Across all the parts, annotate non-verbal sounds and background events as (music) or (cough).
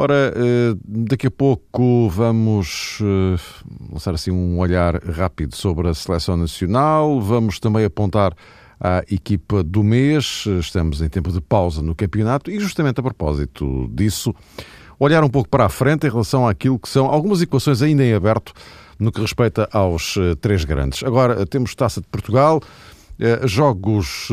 Ora, eh, daqui a pouco vamos eh, lançar assim um olhar rápido sobre a seleção nacional. Vamos também apontar à equipa do mês. Estamos em tempo de pausa no campeonato e, justamente a propósito disso, olhar um pouco para a frente em relação àquilo que são algumas equações ainda em aberto no que respeita aos uh, três grandes. Agora, temos Taça de Portugal, jogos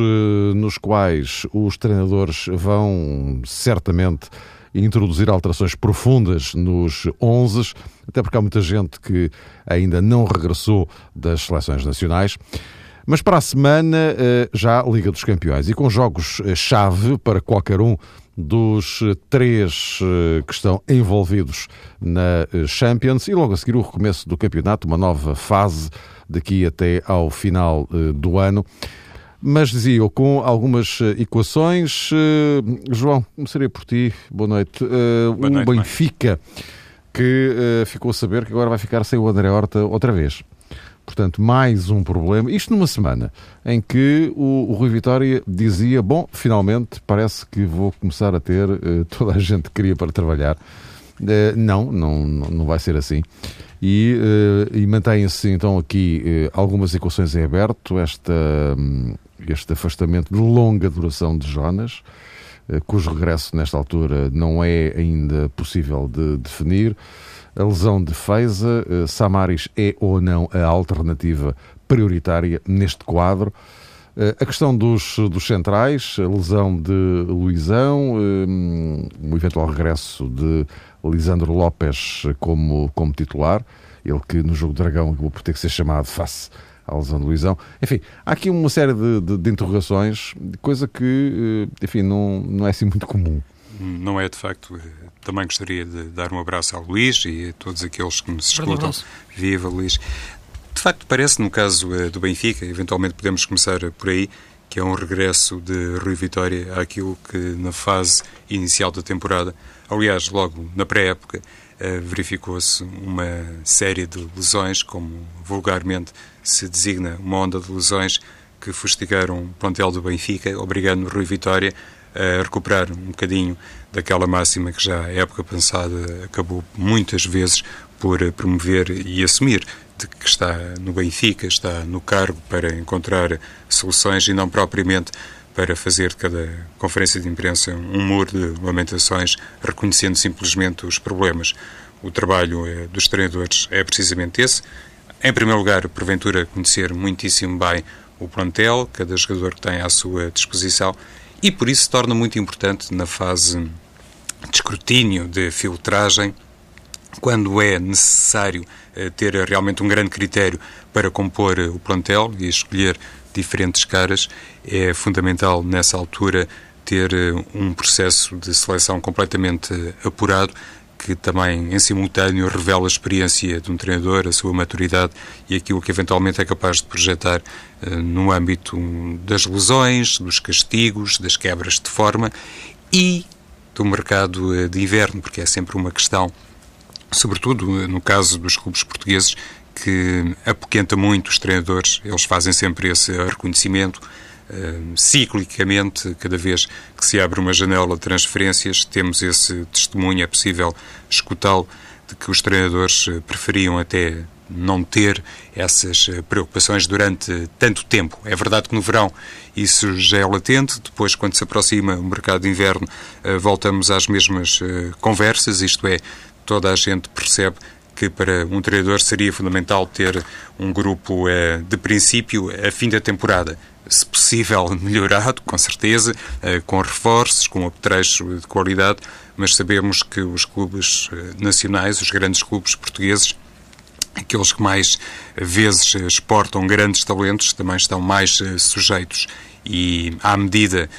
nos quais os treinadores vão certamente introduzir alterações profundas nos 11, até porque há muita gente que ainda não regressou das seleções nacionais. Mas para a semana já Liga dos Campeões e com jogos-chave para qualquer um dos eh, três eh, que estão envolvidos na eh, Champions e logo a seguir o recomeço do campeonato, uma nova fase daqui até ao final do ano. Mas dizia eu, com algumas equações, João, começaria por ti, boa noite. Boa noite um Benfica que ficou a saber que agora vai ficar sem o André Horta outra vez. Portanto, mais um problema. Isto numa semana em que o, o Rui Vitória dizia: Bom, finalmente parece que vou começar a ter uh, toda a gente que queria para trabalhar. Uh, não, não, não vai ser assim. E, uh, e mantém-se então aqui algumas equações em aberto. Esta, um, este afastamento de longa duração de Jonas, cujo regresso nesta altura não é ainda possível de definir a lesão de Feiza. Eh, Samaris é ou não a alternativa prioritária neste quadro. Eh, a questão dos, dos centrais, a lesão de Luizão, eh, o eventual regresso de Lisandro Lopes como, como titular, ele que no jogo Dragão acabou por ter que ser chamado face à lesão de Luizão. Enfim, há aqui uma série de, de, de interrogações, coisa que, enfim, não, não é assim muito comum. Não é de facto também gostaria de dar um abraço ao Luís e a todos aqueles que nos escutam. Viva, Luís. De facto, parece, no caso eh, do Benfica, eventualmente podemos começar por aí, que é um regresso de Rui Vitória àquilo que na fase inicial da temporada, aliás, logo na pré-época, eh, verificou-se uma série de lesões, como vulgarmente se designa uma onda de lesões que fustigaram o plantel do Benfica, obrigando Rui Vitória a recuperar um bocadinho daquela máxima que já a época passada acabou muitas vezes por promover e assumir de que está no Benfica, está no cargo para encontrar soluções e não propriamente para fazer de cada conferência de imprensa um muro de lamentações, reconhecendo simplesmente os problemas. O trabalho eh, dos treinadores é precisamente esse. Em primeiro lugar, porventura, conhecer muitíssimo bem o plantel, cada jogador que tem à sua disposição e por isso se torna muito importante na fase de escrutínio, de filtragem, quando é necessário eh, ter realmente um grande critério para compor eh, o plantel e escolher diferentes caras, é fundamental nessa altura ter eh, um processo de seleção completamente apurado que também em simultâneo revela a experiência de um treinador, a sua maturidade e aquilo que eventualmente é capaz de projetar no âmbito das lesões, dos castigos, das quebras de forma e do mercado de inverno, porque é sempre uma questão, sobretudo uh, no caso dos clubes portugueses, que apoquenta muito os treinadores, eles fazem sempre esse reconhecimento ciclicamente, cada vez que se abre uma janela de transferências, temos esse testemunho, é possível escutá-lo, de que os treinadores eh, preferiam até não ter essas eh, preocupações durante tanto tempo. É verdade que no verão isso já é latente, depois, quando se aproxima o mercado de inverno, eh, voltamos às mesmas conversas, isto é, toda a gente percebe que para um treinador seria fundamental ter um grupo de princípio a fim da temporada. Se possível, (laughs) melhorado, com certeza, eh, com reforços, com apetrecho de qualidade, mas sabemos que os clubes eh, nacionais, os grandes clubes portugueses, aqueles que mais vezes exportam grandes talentos, também estão mais sujeitos. E, à medida que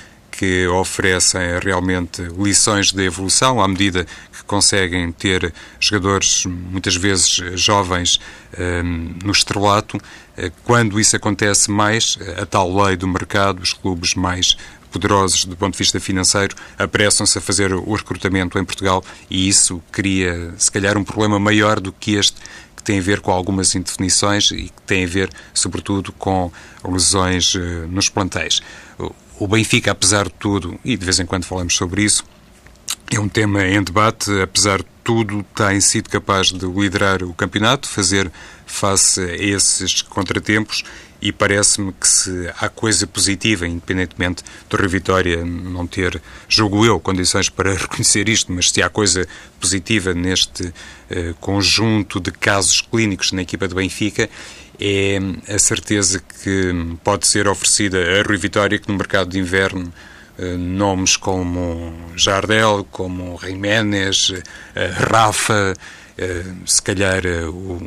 oferecem realmente lições de evolução à medida que conseguem ter jogadores, muitas vezes jovens, ehm, no estrelato. Eh, quando isso acontece mais, a tal lei do mercado, os clubes mais poderosos do ponto de vista financeiro apressam-se a fazer o recrutamento em Portugal e isso cria, se calhar, um problema maior do que este que tem a ver com algumas indefinições e que tem a ver, sobretudo, com lesões eh, nos plantéis. O Benfica, apesar de tudo, e de vez em quando falamos sobre isso, é um tema em debate, apesar de tudo, tem sido capaz de liderar o campeonato, fazer face a esses contratempos e parece-me que se há coisa positiva, independentemente do Rio Vitória não ter, julgo eu, condições para (laughs) reconhecer isto, mas se há coisa positiva neste uh, conjunto de casos clínicos na equipa do Benfica, é a certeza que pode ser oferecida a Rui Vitória que no mercado de inverno uh, nomes como Jardel, como Jiménez, uh, Rafa, eh, se calhar eh, o,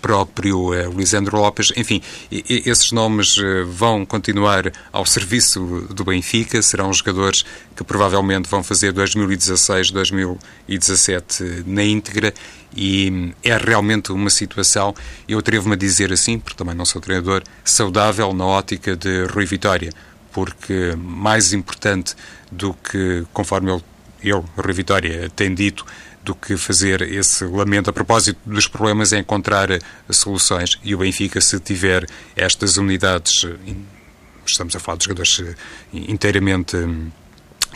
próprio eh, Lisandro Lopes, enfim, esses nomes vão continuar ao serviço do Benfica, serão jogadores que provavelmente vão fazer 2016, 2017 na íntegra. E é realmente uma situação, eu atrevo-me a dizer assim, porque também não sou treinador, saudável na ótica de Rui Vitória, porque mais importante do que, conforme ele, ele Rui Vitória, tem dito, do que fazer esse lamento a propósito dos problemas é encontrar eh, soluções. E o Benfica, se tiver estas unidades, eh, estamos a falar de jogadores eh, inteiramente hum,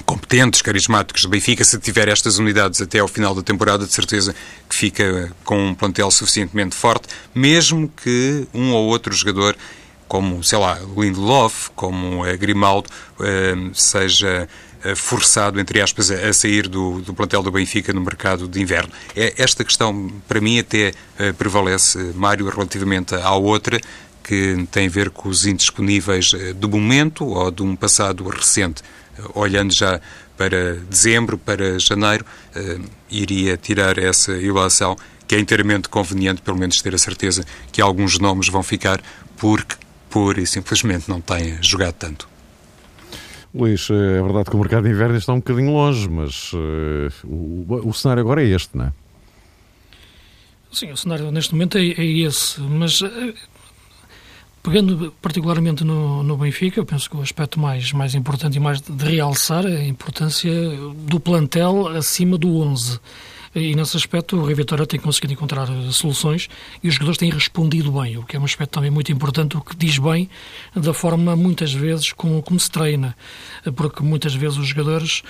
competentes, carismáticos do Benfica, se tiver estas unidades até ao final da temporada, de certeza que fica com um plantel suficientemente forte, mesmo que um ou outro jogador, como, sei lá, Lindelof, como Grimaldo, seja eh, forçado, entre aspas, a sair do, do plantel do Benfica no mercado de inverno. É, esta questão, para mim, até eh, prevalece, Mário, relativamente à outra, que tem a ver com os indisponíveis eh, do momento ou de um passado recente. Olhando já para dezembro, para janeiro, iria tirar essa ilação, que é inteiramente conveniente, pelo menos ter a certeza que alguns nomes vão ficar, porque pura e simplesmente não têm jogado tanto. Luís, é verdade que o mercado de inverno está um bocadinho longe, mas uh, o, o, cenário agora é este, não é? Sim, o cenário neste momento é, é esse, mas uh, pegando particularmente no, no Benfica, eu penso que o aspecto mais, mais importante e mais de, de realçar é a importância do plantel acima do 11 e nesse aspecto o Rio Vitória tem conseguido encontrar eh, soluções e os jogadores têm respondido bem, o que é um aspecto também muito importante, o que diz bem da forma, muitas vezes, como, como se treina, eh, porque muitas vezes os jogadores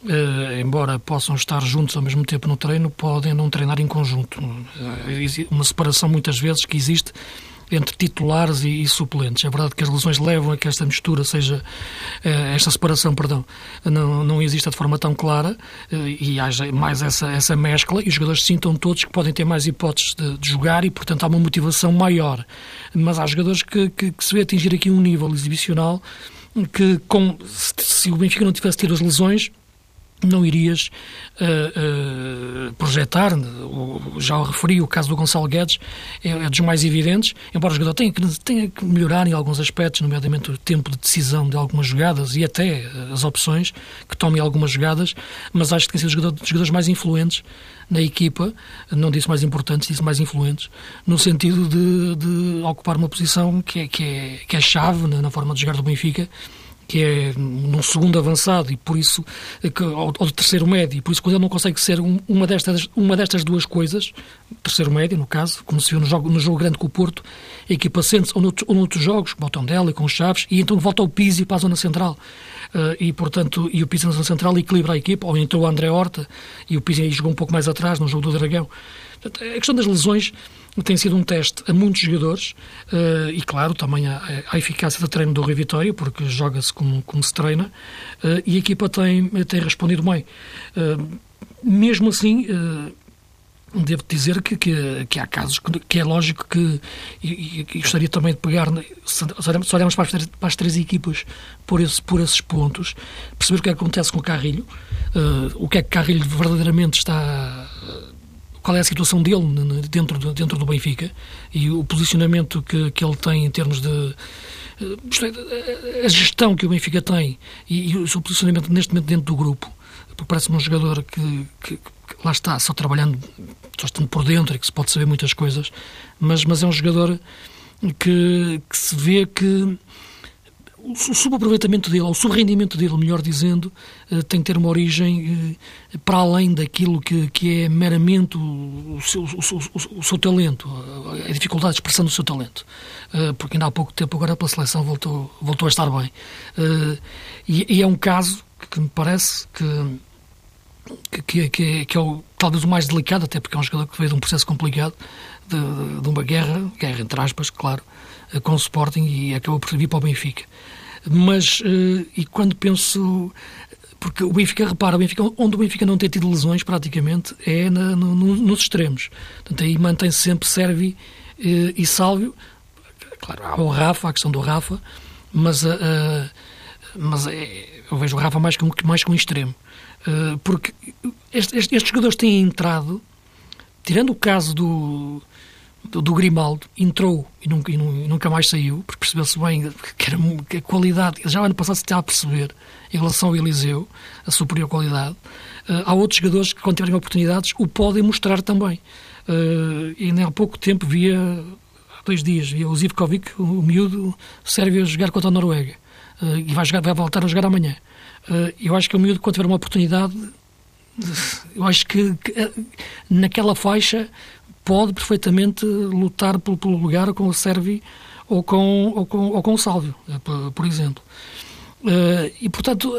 Uh, embora possam estar juntos ao mesmo tempo no treino, podem não treinar em conjunto. Uma separação, muitas vezes, que existe entre titulares e, e, suplentes. É verdade que as lesões levam a que esta mistura seja, eh, esta separação, perdão, não, não exista de forma tão clara eh, e haja mais essa, essa mescla e os jogadores sintam todos que podem ter mais hipóteses de, de jogar e, portanto, há uma motivação maior. Mas há jogadores que, que, que se vê atingir aqui um nível exibicional que, com, se, se o Benfica não tivesse tido as lesões, não irias uh, uh, projetar, já o referi, o caso do Gonçalo Guedes é, é, dos mais evidentes, embora o jogador tenha que, tenha que melhorar em alguns aspectos, nomeadamente o tempo de decisão de algumas jogadas e até uh, as opções que tome algumas jogadas, mas acho que tem sido um dos jogadores mais influentes na equipa, não disse mais importantes, disse mais influentes, no sentido de, de ocupar uma posição que é, que é, que é chave na, na forma de jogar do Benfica que é num segundo avançado e por isso que, ou, ou terceiro médio, e por isso quando ele não consegue ser um, uma, destas, uma destas duas coisas, terceiro médio no caso, como se viu no jogo, no jogo grande com o Porto, a equipa sente-se ou, noutro, ou noutros jogos, com o e com o Chaves, e então volta ao Pizzi para a zona central. Uh, e portanto, e o Pizzi na zona central equilibra a equipa, ou entrou o André Horta e o Pizzi jogou um pouco mais atrás no jogo do Dragão. Portanto, a questão das lesões tem sido um teste a muitos jogadores uh, e, claro, também a eficácia do treino do Rio Vitória, porque joga-se como, como se treina, uh, e a equipa tem, tem respondido bem. Uh, mesmo assim, devo dizer que, que, que, há casos que, que é lógico que, e, e, gostaria também de pegar, se, olharmos para as, três, para as três equipas por, esse, por esses pontos, perceber o que, é que acontece com o Carrilho, o que é que Carrilho verdadeiramente está qual é a situação dele dentro, dentro do Benfica e o posicionamento que, que ele tem em termos de é, a gestão que o Benfica tem e, e o seu posicionamento neste momento dentro do grupo, porque parece-me um jogador que, que, que, lá está, só trabalhando, só estando por dentro e que se pode saber muitas coisas, mas, mas é um jogador que, que se vê que o subaproveitamento dele, ou o subrendimento dele, melhor dizendo, eh, tem que ter uma origem eh, para além daquilo que, que é meramente o seu, o, o, o seu talento, a dificuldade de expressão do seu talento. Eh, porque ainda há pouco tempo, agora pela seleção, voltou, voltou a estar bem. E, e é um caso que me parece que, que, que, que, é o, talvez o mais delicado, até porque é um jogador que veio de um processo complicado, de, de uma guerra, guerra entre aspas, claro, com o Sporting e acabou por vir para o Benfica. Mas, uh, e quando penso. Porque o Benfica, repara, o Benfica, onde o Benfica não tem tido lesões, praticamente, é na, no, nos extremos. Portanto, aí mantém -se sempre Servi uh, e Sálvio. Claro, há o Rafa, a questão do Rafa, mas, uh, mas é, eu vejo o Rafa mais com, mais com um extremo. porque estes, estes jogadores têm entrado, tirando o caso do, do, do Grimaldo entrou e nunca, e nunca mais saiu, porque percebeu-se bem que, era, que a qualidade, já ano passado se estava a perceber, em relação ao Eliseu, a superior qualidade. Uh, há outros jogadores que, quando tiverem oportunidades, o podem mostrar também. Uh, e nem há pouco tempo via, há dois dias, via o Zivkovic, o, o miúdo, serve a jogar contra a Noruega. Uh, e vai, jogar, vai voltar a jogar amanhã. eu acho que o miúdo, quando tiver uma oportunidade, eu acho que, que naquela faixa pode perfeitamente lutar pelo, pelo lugar com o Servi ou com, ou com, ou com o Sálvio, eh, por, exemplo. Uh, e, portanto,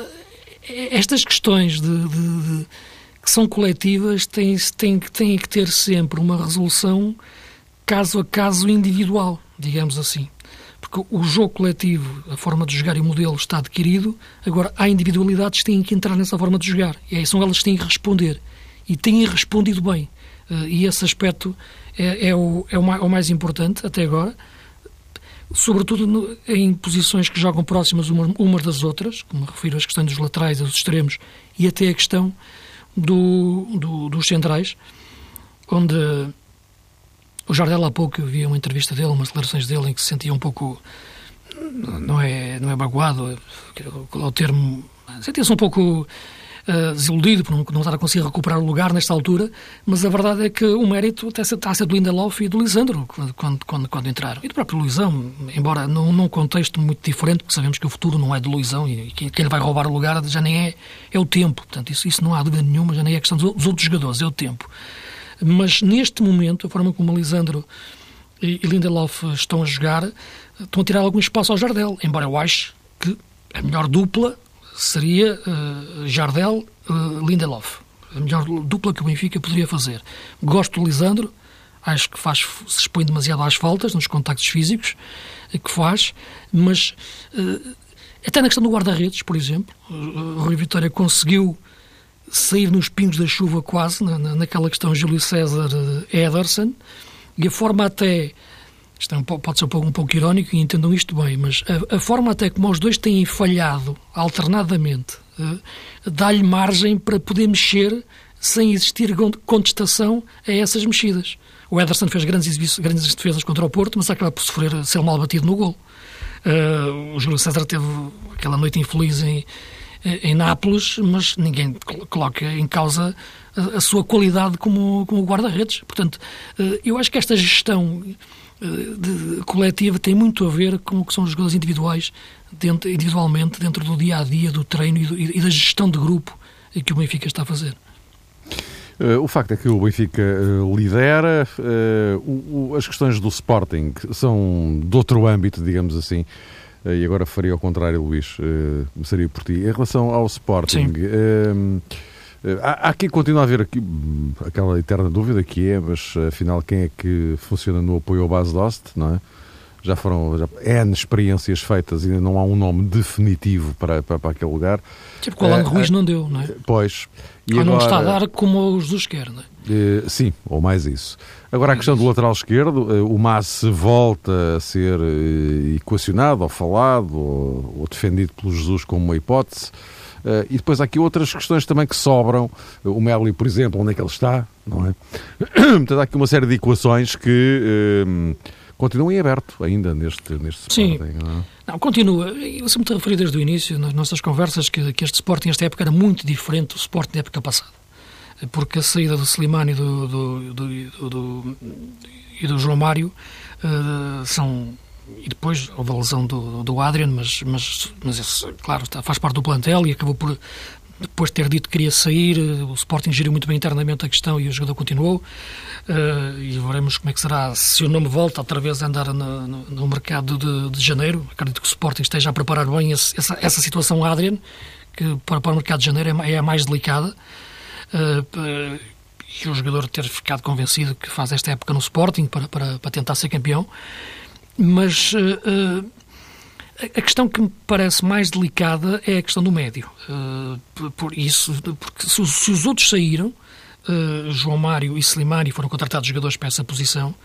estas questões de, de, de, que são coletivas têm, têm, têm que ter sempre uma resolução caso a caso individual, digamos assim. Porque o jogo coletivo, a forma de jogar e o modelo está adquirido, agora há individualidades que têm que entrar nessa forma de jogar. E aí são elas que têm que responder. E têm respondido bem. Eh, e esse aspecto é, é, o, é o, mais, importante até agora, sobretudo no, em posições que jogam próximas uma, umas das outras, como refiro às questões dos laterais, dos extremos, e até a questão do, do, dos centrais, onde o Jardel há pouco havia uma entrevista dele, umas declarações dele em que se sentia um pouco não é não é magoado, é o termo sentia-se um pouco uh, desiludido por não, estar a conseguir recuperar o lugar nesta altura, mas a verdade é que o mérito até está a ser do Lindelof e do Lisandro quando, quando, quando entraram. E do próprio Luizão, embora num, num contexto muito diferente, porque sabemos que o futuro não é do Luizão e quem lhe vai roubar o lugar já nem é, é o tempo. Portanto, isso, isso não há dúvida nenhuma, já nem é questão dos, dos outros jogadores, é o tempo. Mas neste momento, a forma como o Lisandro e, e Lindelof estão a jogar, estão a tirar algum espaço ao Jardel, embora eu ache que a melhor dupla seria uh, Jardel uh, Lindelof. A melhor dupla que o Benfica poderia fazer. Gosto do Lisandro, acho que faz, se expõe demasiado às faltas, nos contactos físicos que faz, mas uh, até na questão do guarda-redes, por exemplo, o Rui Vitória conseguiu sair nos pingos da chuva quase, na, naquela questão Júlio César Ederson, e a forma até isto é pode ser um pouco, irónico e entendam isto bem, mas a, a forma até como os dois têm falhado alternadamente uh, dá-lhe margem para poder mexer sem existir contestação a essas mexidas. O Ederson fez grandes, grandes defesas contra o Porto, mas acaba por sofrer, ser mal batido no gol. Uh, o Júlio César teve aquela noite infeliz em, em Nápoles, mas ninguém coloca em causa a, a sua qualidade como, como guarda-redes. Portanto, uh, eu acho que esta gestão de, coletiva tem muito a ver com o que são os jogadores individuais, dentro, individualmente, dentro do dia a dia, do treino e, do, e da gestão de grupo que o Benfica está a fazer. Uh, o facto é que o Benfica uh, lidera, uh, o, o, as questões do Sporting são de outro âmbito, digamos assim, e agora faria ao contrário, Luís, seria por ti. Em relação ao Sporting, há, aqui continua a haver aqui hum, aquela eterna dúvida que é, mas afinal quem é que funciona no apoio ao base Dost, não é? Já foram já, N experiências feitas e ainda não há um nome definitivo para, para, para aquele lugar. Tipo, o Alan uh, Ruiz uh, não deu, não é? Pois. E ou agora, não está a dar como o Jesus quer, não é? Sim, ou mais isso. Agora a questão do lateral esquerdo, o Mas volta a ser equacionado ou falado ou, ou defendido pelo Jesus como uma hipótese. Uh, e depois há aqui outras questões também que sobram. O Meli, por exemplo, onde é que ele está, não é? (clears throat) Portanto, há aqui uma série de equações que uh, continuam em aberto ainda neste, neste Sim. Sporting. Não, é? não continua. Eu sempre te referi desde o início, nas nossas conversas, que, que este Sporting, esta época, era muito diferente do Sporting da época passada. Porque a saída do Slimani e do, do, do, do, e do João Mário uh, são e depois houve a lesão do, do Adrian, mas, mas, mas esse, claro, faz parte do plantel e acabou por, depois de ter dito que queria sair, o Sporting geriu muito bem internamente a questão e o jogador continuou. Uh, e veremos como é que será se o nome volta outra vez a andar no, no, no mercado de, de, janeiro. Acredito que o Sporting esteja a preparar bem esse, essa, essa situação Adrian, que para, para o mercado de janeiro é, é a mais delicada. Uh, e o jogador ter ficado convencido que faz esta época no Sporting para, para, para tentar ser campeão. Mas uh, a questão que me parece mais delicada é a questão do médio. Uh, por isso, porque se, se os outros saíram, João Mário e Slimani foram contratados jogadores para essa posição,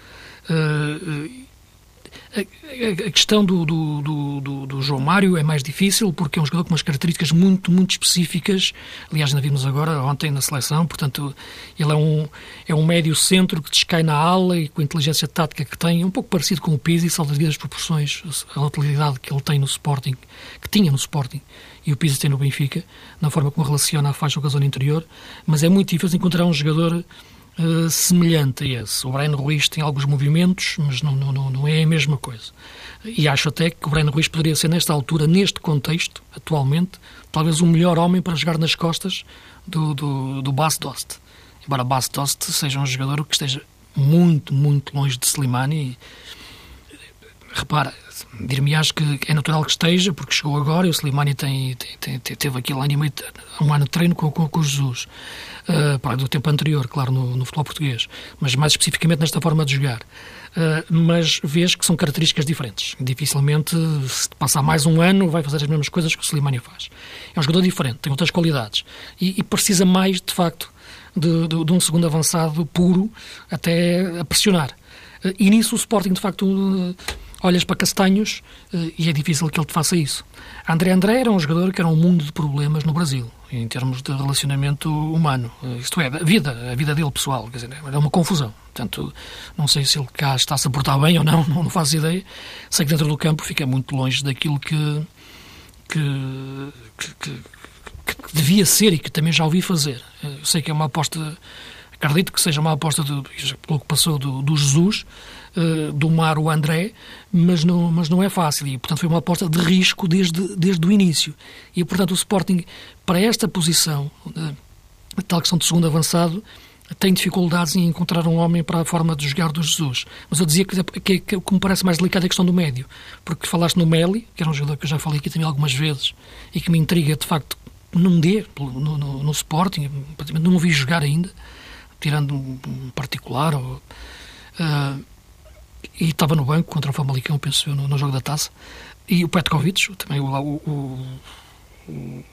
a, questão do, do, do, do, João Mário é mais difícil porque é um jogador com umas características muito, muito específicas. Aliás, ainda vimos agora, ontem, na seleção. Portanto, ele é um, é um médio centro que descai na ala e com a inteligência tática que tem, um pouco parecido com o Pizzi, salvo às proporções, a utilidade que ele tem no Sporting, que tinha no Sporting e o Pizzi tem no Benfica, na forma como relaciona a faixa com a zona interior. Mas é muito difícil encontrar um jogador uh, semelhante a esse. O Breno Ruiz tem alguns movimentos, mas não, não, não é a mesma coisa. E acho até que o Breno Ruiz poderia ser, nesta altura, neste contexto, atualmente, talvez o melhor homem para jogar nas costas do, do, do Bas Dost. Embora Bas Dost seja um jogador que esteja muito, muito longe de Slimani. Repara, dir-me acho que é natural que esteja, porque chegou agora e o Slimani tem, tem, tem, teve aquele ano um ano de treino com, com, com o Jesus uh, do tempo anterior, claro, no, no, futebol português, mas mais especificamente nesta forma de jogar. Uh, mas vês que são características diferentes. Dificilmente, se passar mais um ano, vai fazer as mesmas coisas que o Slimani faz. É um jogador diferente, tem outras qualidades e, e precisa mais, de facto, de, de, de, um segundo avançado puro até a pressionar. Uh, e nisso o Sporting, de facto, olhas para Castanhos e é difícil que ele te faça isso. André André era um jogador que era um mundo de problemas no Brasil em termos de relacionamento humano. Isto é, a vida, a vida dele pessoal. Quer dizer, é uma confusão. Portanto, não sei se ele cá está-se a portar bem ou (laughs) não, não faço ideia. Sei que dentro do campo fica muito longe daquilo que, que, que, que, que devia ser e que também já ouvi fazer. Eu sei que é uma aposta, acredito que seja uma aposta, do, pelo que passou do, do Jesus, uh, do Mar o André, mas não, mas não é fácil. E, portanto, foi uma aposta de risco desde, desde o início. E, portanto, o Sporting, para esta posição, uh, tal questão de segundo avançado, tem dificuldades em encontrar um homem para a forma de jogar do Jesus. Mas eu dizia que, que, que que me parece mais delicado é a questão do médio. Porque falaste no Meli, que era um jogador que eu já falei aqui também algumas vezes, e que me intriga, de facto, não dê no, no, no Sporting, não o vi jogar ainda, tirando um particular. Ou, uh, e estava no banco contra o Famalicão, penso eu, no, no jogo da taça. E o Petkovic, também o, o, o,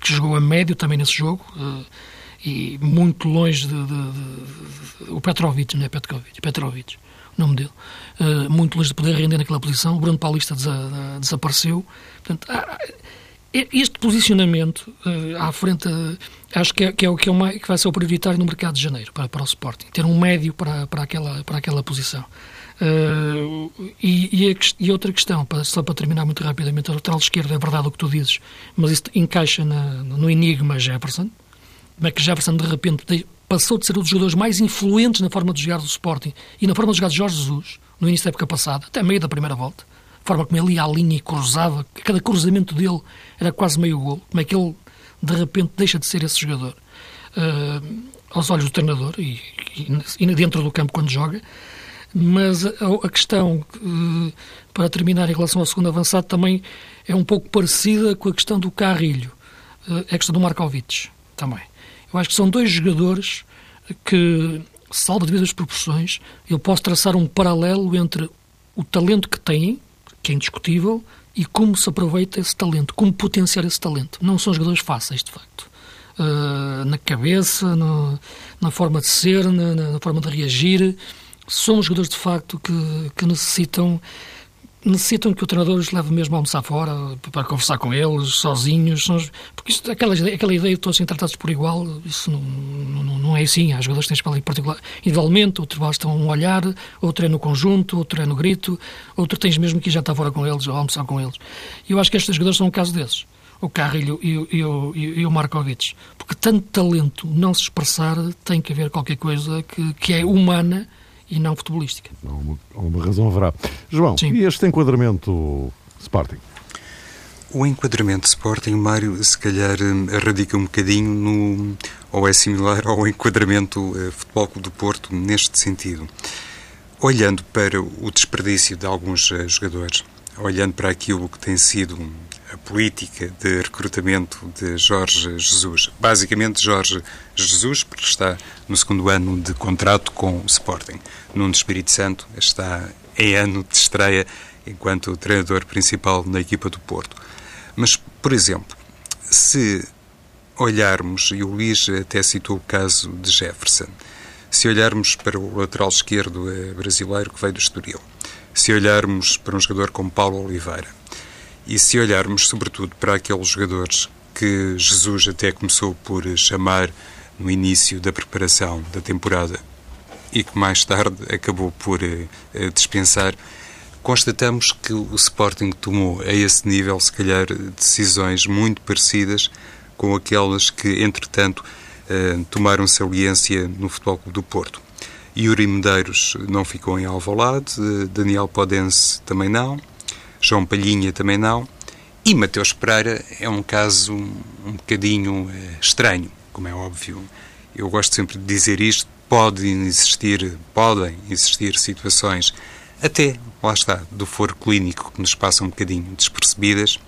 que jogou a médio também nesse jogo, uh, e muito longe de, de, de, de, o Petrovic, não é Petkovic, Petrovic, o nome dele, uh, muito longe de poder render naquela posição. O Bruno Paulista desa, desapareceu. Portanto, há, este posicionamento à frente, acho que é, que, é, que, é uma, que vai ser o prioritário no mercado de janeiro para, para o Sporting, ter um médio para, para, aquela, para aquela posição. Uh, e, e, a, e, outra questão, só para terminar muito rapidamente, a lateral esquerda é verdade o que tu dizes, mas isso encaixa na, no enigma Jefferson. Como é que Jefferson de repente passou de ser um dos jogadores mais influentes na forma de jogar do Sporting e na forma de jogar de Jorge Jesus, no início da época passada, até meio da primeira volta, a forma como ele ia à linha e cruzava, cada cruzamento dele era quase meio gol, como é que ele de repente deixa de ser esse jogador uh, aos olhos do treinador e, e, e dentro do campo quando joga. Mas a, questão, uh, para terminar, em relação ao segundo avançado, também é um pouco parecida com a questão do Carrilho, uh, a questão do Markovic também. Eu acho que são dois jogadores que, salvo devidas proporções, eu posso traçar um paralelo entre o talento que têm, que é indiscutível, e como se aproveita esse talento, como potenciar esse talento. Não são jogadores fáceis, de facto. Uh, na cabeça, no, na forma de ser, na, na, forma de reagir. São jogadores, de facto, que, que necessitam necessitam que o treinador os leve mesmo a almoçar fora, para conversar com eles, sozinhos. Porque isto, aquela, aquela ideia de todos serem tratados por igual, isso não, não, não é assim. Há jogadores que têm espelho particular individualmente, outros bastam um olhar, outro é no conjunto, outro é no grito, outro tens mesmo que já estar fora com eles ou almoçar com eles. E eu acho que estes jogadores são um caso desses. O Carrilho e, e, e, e o Markovic. Porque tanto talento não se expressar tem que haver qualquer coisa que, que é humana e não futebolística. Alguma, alguma razão haverá. João, Sim. e este enquadramento Sporting? O enquadramento Sporting, Mário, se calhar eh, radica um bocadinho no, ou é similar ao enquadramento uh, Futebol Clube do Porto neste sentido. Olhando para o desperdício de alguns uh, jogadores, olhando para aquilo que tem sido a política de recrutamento de Jorge Jesus. Basicamente, Jorge Jesus, porque está no segundo ano de contrato com o Sporting. Nuno Espírito Santo está em ano de estreia enquanto treinador principal na equipa do Porto. Mas, por exemplo, se olharmos, e o Luís até citou o caso de Jefferson, se olharmos para o lateral esquerdo eh, brasileiro que veio do Estoril, se olharmos para um jogador como Paulo Oliveira, e se olharmos, sobretudo, para aqueles jogadores que Jesus até começou por chamar no início da preparação da temporada e que mais tarde acabou por uh, dispensar, constatamos que o Sporting tomou a esse nível, se calhar, decisões muito parecidas com aquelas que, entretanto, uh, tomaram saliência no Futebol Clube do Porto. Yuri Medeiros não ficou em Alvalade, Daniel Podense também não, João Palhinha também não. E Mateus Pereira é um caso um bocadinho eh, estranho, como é óbvio. Eu gosto sempre de dizer isto. Podem existir, podem existir situações, até, lá está, do foro clínico que nos passam um bocadinho despercebidas,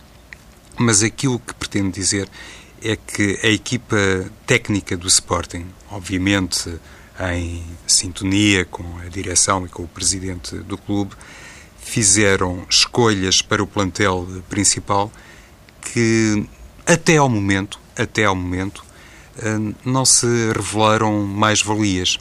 mas aquilo que pretendo dizer é que a equipa técnica do Sporting, obviamente em sintonia com a direção e com o presidente do clube, fizeram escolhas para o plantel principal que até ao momento, até ao momento, eh, não se revelaram mais valias.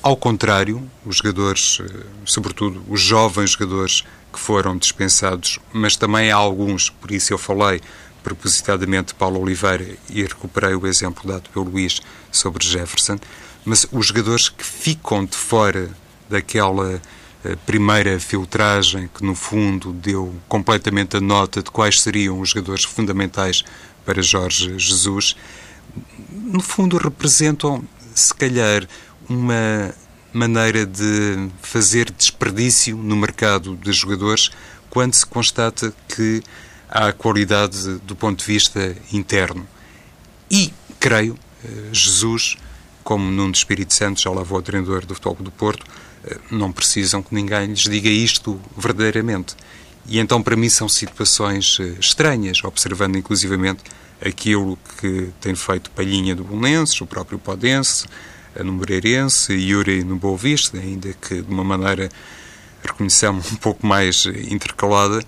Ao contrário, os jogadores, eh, sobretudo os jovens jogadores que foram dispensados, mas também há alguns, por isso eu falei propositadamente Paulo Oliveira e recuperei o exemplo dado pelo Luís sobre Jefferson, mas os jogadores que ficam de fora daquela primeira filtragem que, no fundo, deu completamente a nota de quais seriam os jogadores fundamentais para Jorge Jesus, no fundo representam, se calhar, uma maneira de fazer desperdício no mercado de jogadores quando se constata que há qualidade do ponto de vista interno. E, creio, eh, Jesus, como Nuno Espírito Santo, já lá vou treinador do Futebol do Porto, não precisam que ninguém lhes diga isto verdadeiramente. E então, para mim, são situações eh, estranhas, observando inclusivamente aquilo que tem feito Palhinha do Bolonenses, o próprio Podense, no Moreirense, Yuri no Boa Vista, ainda que de uma maneira, reconhecemos, um pouco mais intercalada,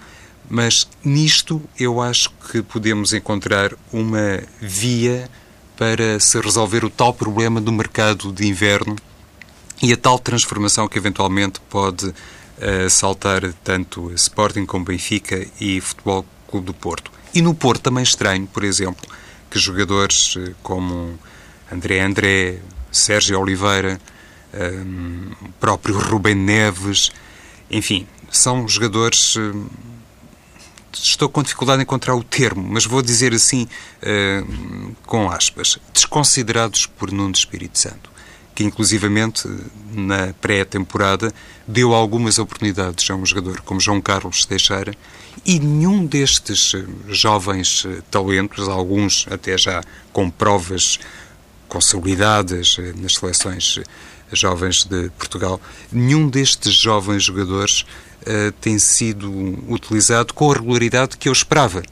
mas nisto eu acho que podemos encontrar uma via para se resolver o tal problema do mercado de inverno e a tal transformação que eventualmente pode uh, saltar tanto Sporting como Benfica e Futebol Clube do Porto. E no Porto também estranho, por exemplo, que jogadores uh, como André André, Sérgio Oliveira, um, eh, próprio Rubem Neves, enfim, são jogadores. Uh, estou com dificuldade em encontrar o termo, mas vou dizer assim, com aspas, desconsiderados por Nuno Espírito Santo que inclusivamente na pré-temporada deu algumas oportunidades a um jogador como João Carlos Teixeira e nenhum destes eh, jovens eh, talentos, alguns até já com provas consolidadas nas seleções jovens de Portugal, nenhum destes jovens jogadores uh, tem sido utilizado com a regularidade que eu esperava.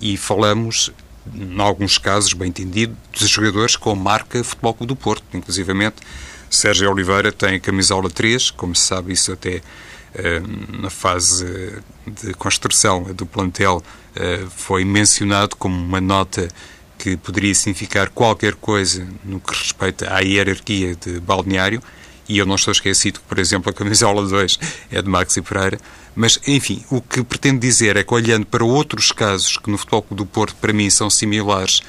E falamos em alguns casos, bem entendido, de jogadores com marca Futebol Clube do Porto. Inclusivamente, Sérgio Oliveira tem a camisola 3, como se sabe, isso até eh, na fase de construção do plantel eh, foi mencionado como uma nota que poderia significar qualquer coisa no que respeita à hierarquia de balneário e eu não estou esquecido que, por exemplo, a camisola 2 é de Maxi Pereira, mas, enfim, o que pretendo dizer é que, olhando para outros casos que no Futebol do Porto, para mim, são similares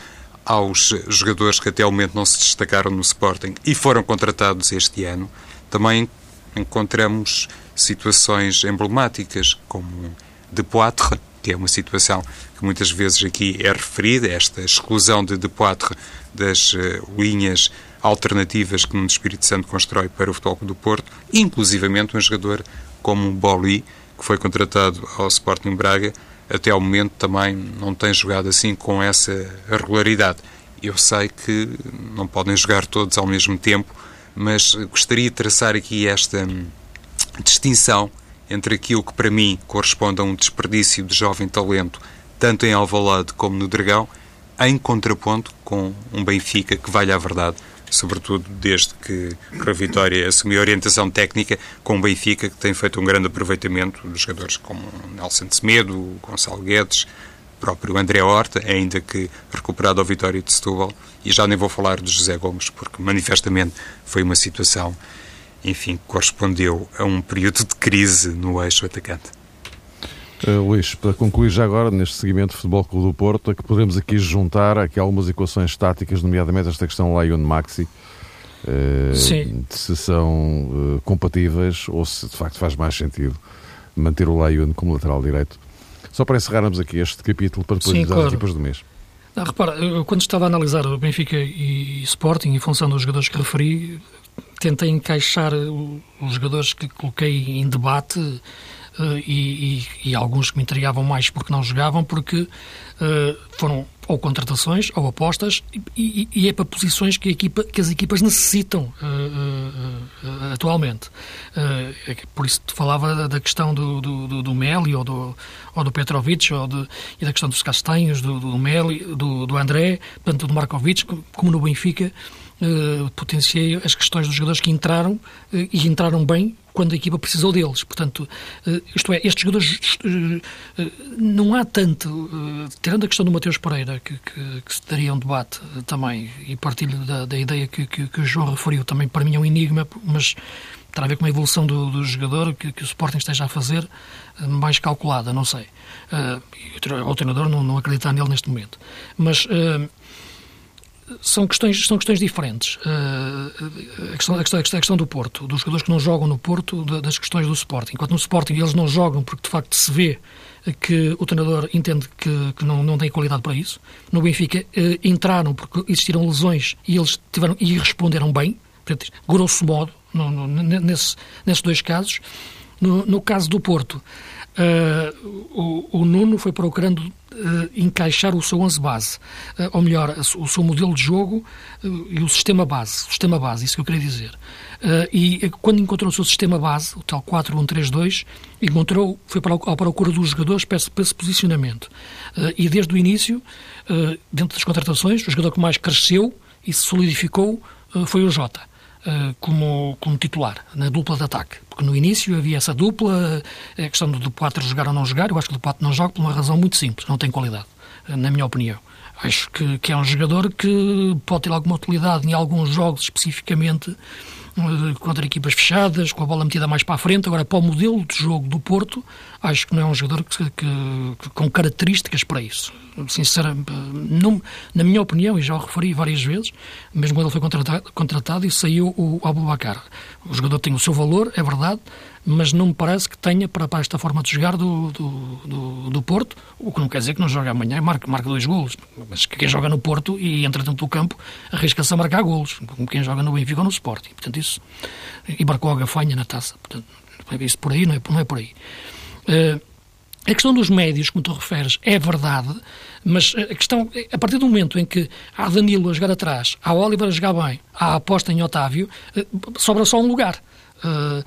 aos jogadores que até ao momento não se destacaram no Sporting e foram contratados este ano, também encontramos situações emblemáticas, como de Poitre, que é uma situação que muitas vezes aqui é referida, esta exclusão de De Poitre das uh, linhas alternativas que o Espírito Santo constrói para o Futebol do Porto, inclusivamente um jogador como o Boli, que foi contratado ao Sporting Braga, até ao momento também não tem jogado assim com essa regularidade. Eu sei que não podem jogar todos ao mesmo tempo, mas gostaria de traçar aqui esta hum, distinção entre aquilo que para mim corresponde a um desperdício de jovem talento, tanto em Alvalade como no Dragão, em contraponto com um Benfica que valha a verdade, sobretudo desde que a Vitória assumiu a orientação técnica com o Benfica, que tem feito um grande aproveitamento dos jogadores como Nelson Semedo, Gonçalo Guedes, próprio André Horta, ainda que recuperado ao Vitória de Setúbal, e já nem vou falar de José Gomes, porque manifestamente foi uma situação, enfim, que correspondeu a um período de crise no eixo atacante. Uh, Luís, para concluir já agora neste seguimento de Futebol Clube do Porto, é que podemos aqui juntar aqui algumas equações estáticas, nomeadamente esta questão Lyon Maxi, uh, se são uh, compatíveis ou se de facto faz mais sentido manter o Lyon como lateral direito. Só para encerrarmos aqui este capítulo para depois Sim, claro. as equipas do mês. Não, repara, eu, quando estava a analisar o Benfica e Sporting em função dos jogadores que referi, tentei encaixar os jogadores que coloquei em debate e, e, e, alguns que me intrigavam mais porque não jogavam, porque uh, foram ou contratações ou apostas e, e, é para posições que, equipa, que as equipas necessitam uh, atualmente. É por isso te falava da questão do, do, do Meli ou do, ou do Petrovic ou de, e da questão dos Castanhos, do, do Meli, do, do André, tanto do Markovic, como no Benfica. Uh, potenciei as questões dos jogadores que entraram uh, e entraram bem quando a equipa precisou deles. Portanto, uh, isto é, estes jogadores não há tanto, tirando a questão do Mateus Pereira, que, que, que se daria um debate também, e partilho da, da ideia que, que, que, o João referiu, também para mim é um enigma, mas terá a ver com a evolução do, do jogador que, que, o Sporting esteja a fazer mais calculada, não sei. o treinador não, não acredita nele neste momento. Mas são questões, são questões diferentes. Uh, a, questão, a, questão, a questão do Porto, dos jogadores que não jogam no Porto, das questões do Sporting. Enquanto no Sporting eles não jogam porque de facto se vê que o treinador entende que, que não, não tem qualidade para isso. No Benfica uh, entraram porque existiram lesões e eles tiveram e responderam bem, portanto, grosso modo, no, no, nesse, nesses dois casos. No, no caso do Porto, uh, o, o Nuno foi procurando uh, encaixar o seu 11 base, uh, ou melhor, o seu modelo de jogo e o sistema base, o sistema base, isso que eu queria dizer. e quando encontrou o seu sistema base, o tal 4-1-3-2, encontrou, foi para a procura dos jogadores para para esse posicionamento. e desde o início, dentro das contratações, o jogador que mais cresceu e se solidificou foi o Jota. Como, como titular, na dupla de ataque. Porque no início havia essa dupla, a questão do Poitre jogar ou não jogar. Eu acho que o Poitre não joga por uma razão muito simples, não tem qualidade, na minha opinião. Acho que, que é um jogador que pode ter alguma utilidade em alguns jogos especificamente eh, contra equipas fechadas, com a bola metida mais para a frente. Agora, para o modelo de jogo do Porto, acho que não é um jogador que, que, com características para isso. Sinceramente, não, na minha opinião, e já o referi várias vezes, mesmo quando ele foi contratado, contratado e saiu o Abubacar. O jogador tem o seu valor, é verdade, mas não me parece que tenha para, para esta forma de jogar do, do, do, do, Porto, o que não quer dizer que não joga amanhã e marca, marca dois golos. Mas quem joga no Porto e entra dentro do campo arrisca-se a marcar golos, como quem joga no Benfica ou no Sporting. Portanto, isso, e marcou a gafanha na taça. Portanto, isso por aí não é, não é por aí. Uh, a questão dos médios, como tu referes, é verdade, mas a questão, a partir do momento em que há Danilo a jogar atrás, há Oliver a jogar bem, há a aposta em Otávio, eh, sobra só um lugar. Uh,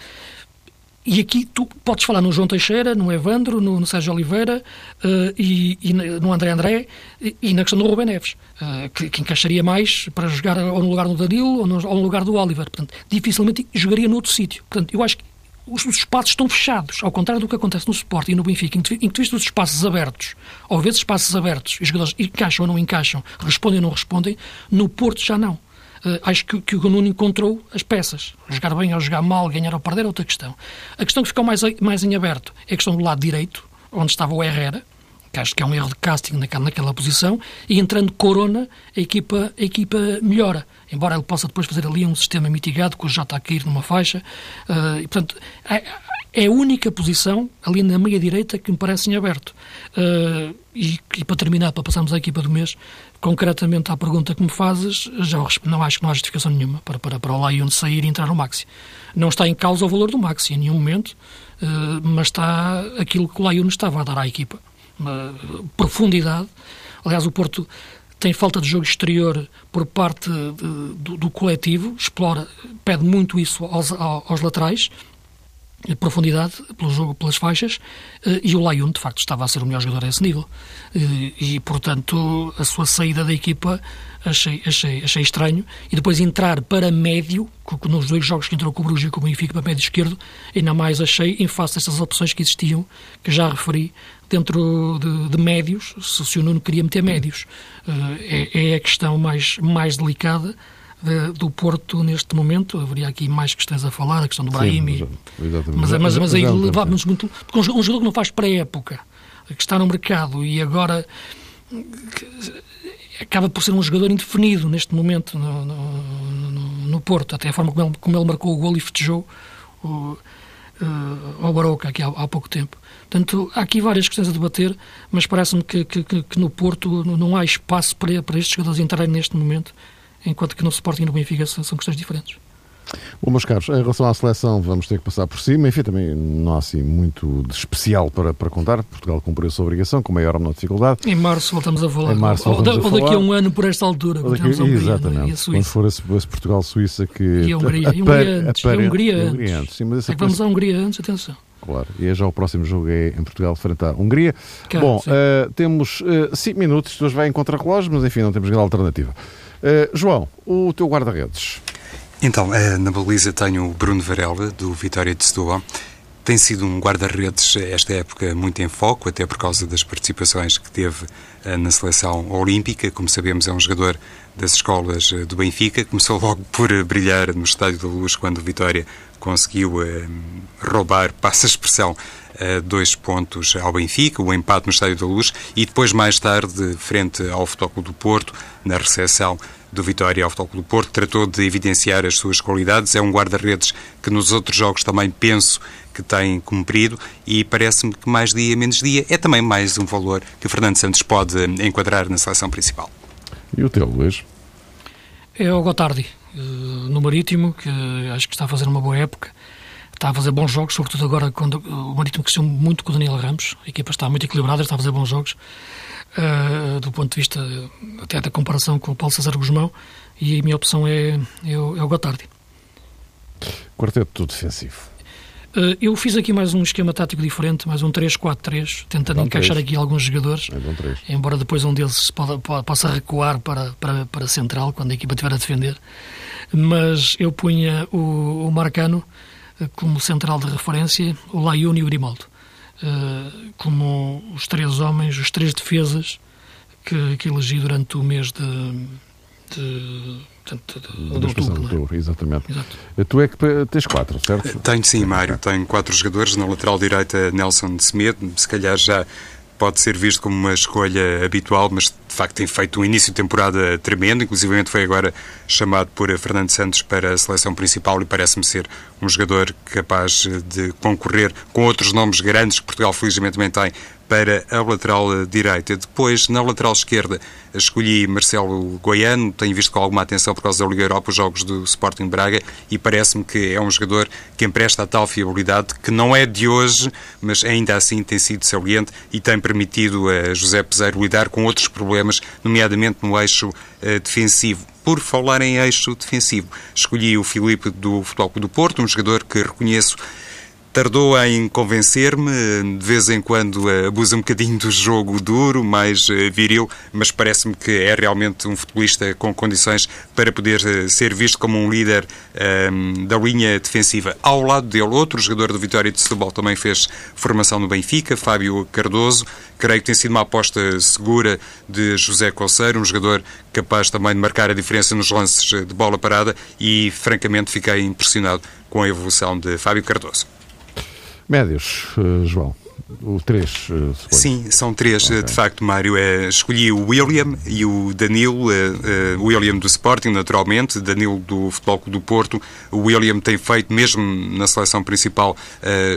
e aqui tu podes falar no João Teixeira, no Evandro, no, no Sérgio Oliveira uh, e, e, no André André e, e, na questão do Rubem Neves, uh, que, que, encaixaria mais para jogar ou no lugar do Danilo ou no, ou no lugar do Oliver. Portanto, dificilmente jogaria noutro sítio. Portanto, eu acho que os, os, espaços estão fechados, ao contrário do que acontece no Sport e no Benfica, em que, em que tu viste os espaços abertos, ou vezes espaços abertos, os jogadores encaixam ou não encaixam, respondem ou não respondem, no Porto já não. Uh, acho que, que o Nuno encontrou as peças. Jogar bem ou jogar mal, ganhar ou perder é outra questão. A questão que ficou mais, mais em aberto é a questão do lado direito, onde estava o Herrera, que acho que é um erro de casting naquela, naquela posição, e entrando Corona, a equipa, a equipa melhora. Embora ele possa depois fazer ali um sistema mitigado, com o J a cair numa faixa. Uh, e, portanto, é, é a única posição ali na meia-direita que me parece em aberto. Uh, e, e, para terminar, para passarmos à equipa do mês, concretamente à pergunta que me fazes, já não acho que não há justificação nenhuma para, para, para o Lyon sair e entrar no Maxi. Não está em causa o valor do Maxi em nenhum momento, uh, mas está aquilo que o Lyon estava a dar à equipa. Uh, profundidade. Aliás, o Porto tem falta de jogo exterior por parte de, do, do, coletivo, explora, pede muito isso aos, aos laterais, profundidade pelo jogo, pelas faixas, eh, e o Layun, de facto, estava a ser o melhor jogador a esse nível. Eh, e, portanto, a sua saída da equipa achei, achei, achei estranho. E depois entrar para médio, nos dois jogos que entrou com o Bruges e com o Benfica, para médio esquerdo, ainda mais achei, em face destas opções que existiam, que já referi, dentro de, de médios, se o Nuno queria meter médios. Eh, é, é a questão mais, mais delicada de, do Porto neste momento. Haveria aqui mais questões a falar, a questão do Brahim. Sim, mas, mas, mas, mas aí levávamos muito. Porque um jogador que não faz pré-época, que está no mercado e agora acaba por ser um jogador indefinido neste momento no, no, no, no Porto, até a forma como ele, como ele marcou o gol e festejou o, uh, ao Baroca aqui há, há, pouco tempo. Portanto, há aqui várias questões a debater, mas parece-me que, que, que, no Porto não há espaço para, para estes jogadores entrarem neste momento enquanto que no Sporting e no Benfica são, questões diferentes. Bom, meus caros, em relação à seleção, vamos ter que passar por cima. Enfim, também não há assim muito de especial para, para contar. Portugal cumpriu a sua obrigação com maior ou menor dificuldade. Em março voltamos a falar. Em março voltamos ou, ou daqui a um ano, por esta altura, ou daqui, a Hungria, exatamente. a. Quando for esse, esse Portugal-Suíça que. E a Hungria, a, (laughs) a, a, Hungria antes. A Hungria antes. antes. Sim, mas é vamos à Hungria antes, atenção. Claro, e é já o próximo jogo é em Portugal, frente à Hungria. Claro, Bom, uh, temos 5 uh, minutos, hoje vai em contra-relógio, mas enfim, não temos grande alternativa. Uh, João, o teu guarda-redes. Então, eh, na baliza tenho o Bruno Varela, do Vitória de Setúbal. Tem sido um guarda-redes esta época muito em foco, até por causa das participações que teve eh, na seleção olímpica. Como sabemos, é um jogador das escolas do Benfica. Começou logo por brilhar no Estádio da Luz quando o Vitória conseguiu roubar, passa a expressão, dois pontos ao Benfica, o empate no Estádio da Luz e depois, mais tarde, frente ao Futebol do Porto, na recepção do Vitória ao Futebol do Porto, tratou de evidenciar as suas qualidades. É um guarda-redes que nos outros jogos também penso que tem cumprido e parece-me que mais dia menos dia é também mais um valor que o Fernando Santos pode enquadrar na seleção principal. E o teu, Luís? É o Gotardi, eh, no Marítimo, que acho que está a fazer uma boa época está a fazer bons jogos, sobretudo agora quando o Marítimo cresceu muito com o Daniel Ramos, a equipa está muito equilibrada, está a fazer bons jogos, uh, do ponto de vista até da comparação com o Paulo César Guzmão, e a minha opção é, é, o, é o Gotardi. Quarteto defensivo. Uh, eu fiz aqui mais um esquema tático diferente, mais um 3-4-3, tentando é encaixar 3. aqui alguns jogadores, é embora depois um deles possa recuar para, para, para a central, quando a equipa estiver a defender. Mas eu punha o, o Marcano, como central de referência o Layuni e o Grimaldo, uh, como os três homens, os três defesas que, que elegi durante o mês de, de de, de, outubro, é? exatamente. Exato. Tu é que tens quatro, certo? Tenho sim, Mário. Tenho quatro jogadores. Na lateral direita, Nelson de Semedo. Se calhar já pode ser visto como uma escolha habitual, mas de facto tem feito um início de temporada tremendo, inclusive foi agora chamado por Fernando Santos para a seleção principal e parece-me ser um jogador capaz de concorrer com outros nomes grandes que Portugal felizmente também tem para a lateral direita. Depois, na lateral esquerda, escolhi Marcelo Goiano, tenho visto com alguma atenção por causa da Liga Europa os jogos do Sporting Braga e parece-me que é um jogador que empresta a tal fiabilidade que não é de hoje, mas ainda assim tem sido saliente e tem permitido a José Peseiro lidar com outros problemas, nomeadamente no eixo uh, defensivo. Por falar em eixo defensivo, escolhi o Filipe do Futebol Clube do Porto, um jogador que reconheço tardou em convencer-me, de vez em quando abusa um bocadinho do jogo duro, mais viril, mas parece-me que é realmente um futebolista com condições para poder ser visto como um líder um, da linha defensiva. Ao lado dele, outro jogador do Vitória de Setúbal também fez formação no Benfica, Fábio Cardoso, creio que tem sido uma aposta segura de José Coceiro, um jogador capaz também de marcar a diferença nos lances de bola parada e, francamente, fiquei impressionado com a evolução de Fábio Cardoso. Médios, eh, João. O três, uh, Sim, são três, okay. de facto, Mário. É, escolhi o William e o Danilo. Uh, uh, William do Sporting, naturalmente, Danilo do Futebol Clube do Porto. O William tem feito, mesmo na seleção principal,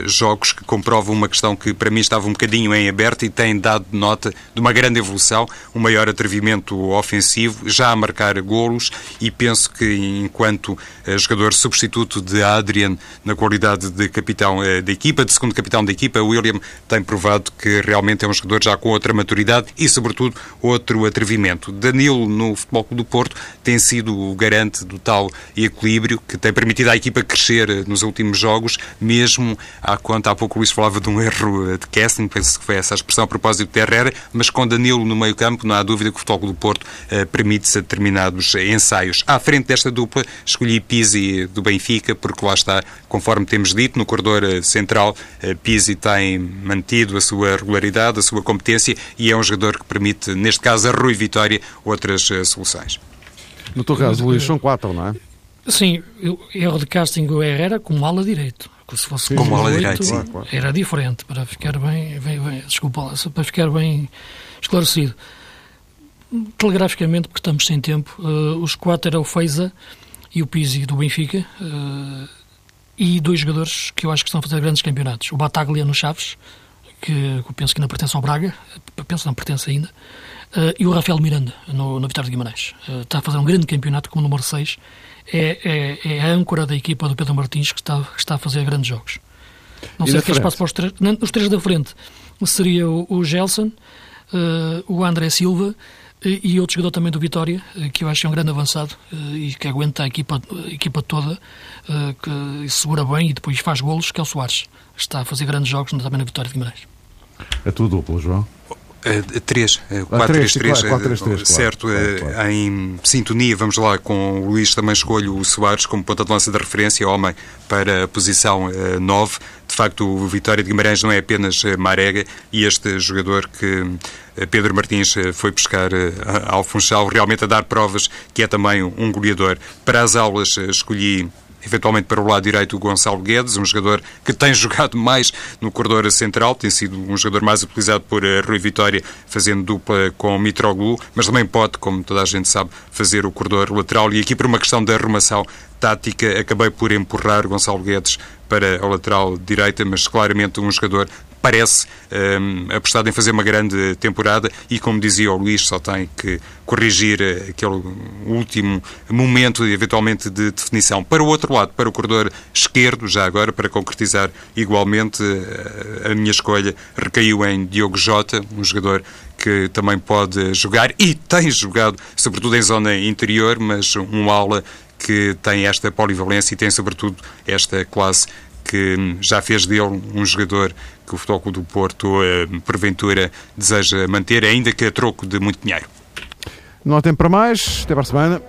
jogos que comprovam uma questão que para mim estava um bocadinho em aberto e tem dado nota de uma grande evolução, um maior atrevimento ofensivo, já a marcar golos e penso que enquanto jogador substituto de Adrian na qualidade de capitão da equipa, de segundo capitão da equipa, o William tem provado que realmente é um jogador já com outra maturidade e, sobretudo, outro atrevimento. Danilo, no Futebol do Porto, tem sido o garante do tal equilíbrio que tem permitido à equipa crescer nos últimos jogos, mesmo à conta, há pouco o Luís falava de um (laughs) erro de casting, penso que foi essa a expressão a propósito de Herrera, mas com Danilo no meio campo, não há dúvida que o Futebol do Porto eh, permite-se determinados ensaios. À frente desta dupla, escolhi Pizzi do Benfica, porque lá está, conforme temos dito, no corredor eh, central, eh, Pizzi tem mantido a sua regularidade, a sua competência e é um jogador que permite, neste caso, a Rui Vitória, outras uh, soluções. No teu caso, Luís, são quatro, não é? Sim, erro de casting o Herrera como ala direito. Se fosse como, como ala direito, era diferente, para ficar bem, bem, bem, desculpa, para ficar bem esclarecido. Telegraficamente, porque estamos sem tempo, uh, os quatro eram o Feiza e o Pizzi do Benfica. Uh, e dois jogadores que eu acho que estão a fazer grandes campeonatos. O Bataglia no Chaves, que eu penso que não pertence ao Braga, penso que não pertence ainda, uh, e o Rafael Miranda no, no Vitória de Guimarães. Uh, está a fazer um grande campeonato como número 6. É, é, é, a âncora da equipa do Pedro Martins que está, que está a fazer grandes jogos. Não e sei se quer espaço para os três. Não, os três da frente seria o, o Gelson, uh, o André Silva e outro jogador também do Vitória, eh, que eu acho que é um grande avançado eh, e que aguenta a equipa, a equipa toda, eh, que segura bem e depois faz golos, que é o Soares. Está a fazer grandes jogos também na Vitória de Guimarães. É tudo duplo, João? Uh, três, uh, 4-3-3, certo, claro, claro. em sintonia, vamos lá, com o Luís também escolho o Soares como ponta de lança de referência, homem para a posição uh, 9. De facto, o Vitória de Guimarães não é apenas Marega e este jogador que Pedro Martins foi pescar ao Funchal, realmente a dar provas que é também um goleador. Para as aulas escolhi eventualmente para o lado direito o Gonçalo Guedes, um jogador que tem (laughs) jogado mais no corredor central, tem sido um jogador mais utilizado por eh, Rui Vitória, fazendo dupla com Mitroglou, mas também pode, como toda a gente sabe, fazer o corredor lateral. E aqui, por uma questão de arrumação tática, acabei por empurrar Gonçalo Guedes para a lateral direita, mas claramente um jogador parece um, apostado em fazer uma grande temporada e, como dizia o Luís, só tem que corrigir eh, aquele último momento, eventualmente, de definição. Para o outro lado, para o corredor esquerdo, já agora, para concretizar igualmente, eh, a minha escolha recaiu em Diogo Jota, um jogador que também pode jogar e tem jogado, sobretudo em zona interior, mas um aula que tem esta polivalência e tem, sobretudo, esta classe que já fez dele um jogador que o Futebol do Porto, eh, porventura, deseja manter, ainda que a troco de muito dinheiro. Não há tempo para mais. Até para a semana.